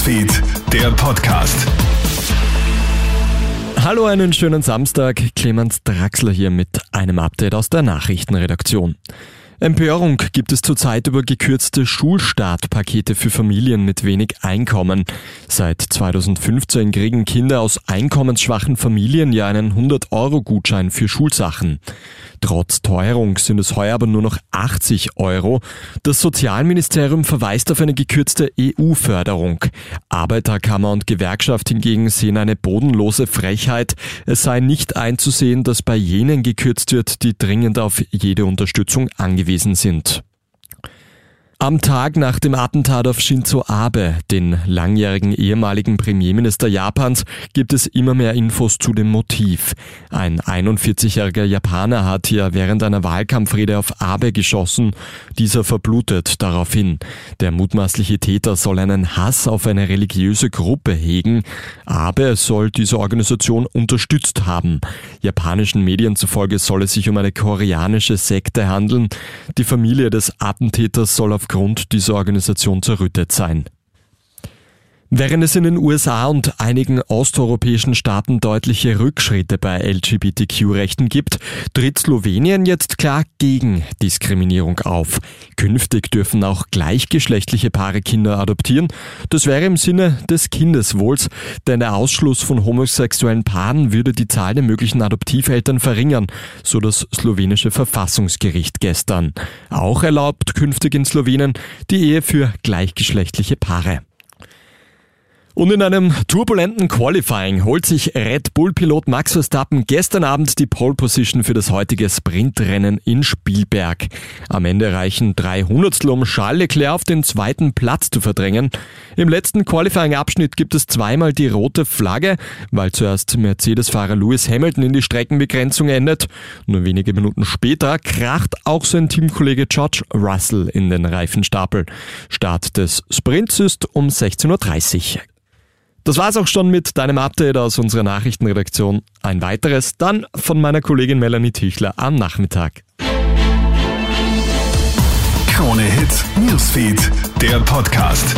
Newsfeed, der Podcast. Hallo, einen schönen Samstag. Clemens Draxler hier mit einem Update aus der Nachrichtenredaktion. Empörung gibt es zurzeit über gekürzte Schulstartpakete für Familien mit wenig Einkommen. Seit 2015 kriegen Kinder aus einkommensschwachen Familien ja einen 100-Euro-Gutschein für Schulsachen. Trotz Teuerung sind es heuer aber nur noch 80 Euro. Das Sozialministerium verweist auf eine gekürzte EU-Förderung. Arbeiterkammer und Gewerkschaft hingegen sehen eine bodenlose Frechheit. Es sei nicht einzusehen, dass bei jenen gekürzt wird, die dringend auf jede Unterstützung angewiesen sind. Am Tag nach dem Attentat auf Shinzo Abe, den langjährigen ehemaligen Premierminister Japans, gibt es immer mehr Infos zu dem Motiv. Ein 41-jähriger Japaner hat hier während einer Wahlkampfrede auf Abe geschossen. Dieser verblutet daraufhin. Der mutmaßliche Täter soll einen Hass auf eine religiöse Gruppe hegen. Abe soll diese Organisation unterstützt haben. Japanischen Medien zufolge soll es sich um eine koreanische Sekte handeln. Die Familie des Attentäters soll auf aufgrund dieser Organisation zerrüttet sein. Während es in den USA und einigen osteuropäischen Staaten deutliche Rückschritte bei LGBTQ-Rechten gibt, tritt Slowenien jetzt klar gegen Diskriminierung auf. Künftig dürfen auch gleichgeschlechtliche Paare Kinder adoptieren. Das wäre im Sinne des Kindeswohls, denn der Ausschluss von homosexuellen Paaren würde die Zahl der möglichen Adoptiveltern verringern, so das slowenische Verfassungsgericht gestern. Auch erlaubt künftig in Slowenien die Ehe für gleichgeschlechtliche Paare. Und in einem turbulenten Qualifying holt sich Red Bull-Pilot Max Verstappen gestern Abend die Pole Position für das heutige Sprintrennen in Spielberg. Am Ende reichen drei Hundertstel, um Charles Leclerc auf den zweiten Platz zu verdrängen. Im letzten Qualifying-Abschnitt gibt es zweimal die rote Flagge, weil zuerst Mercedes-Fahrer Lewis Hamilton in die Streckenbegrenzung endet. Nur wenige Minuten später kracht auch sein Teamkollege George Russell in den Reifenstapel. Start des Sprints ist um 16.30 Uhr. Das war's auch schon mit deinem Update aus unserer Nachrichtenredaktion. Ein weiteres dann von meiner Kollegin Melanie Tüchler am Nachmittag. Krone Hits, Newsfeed, der Podcast.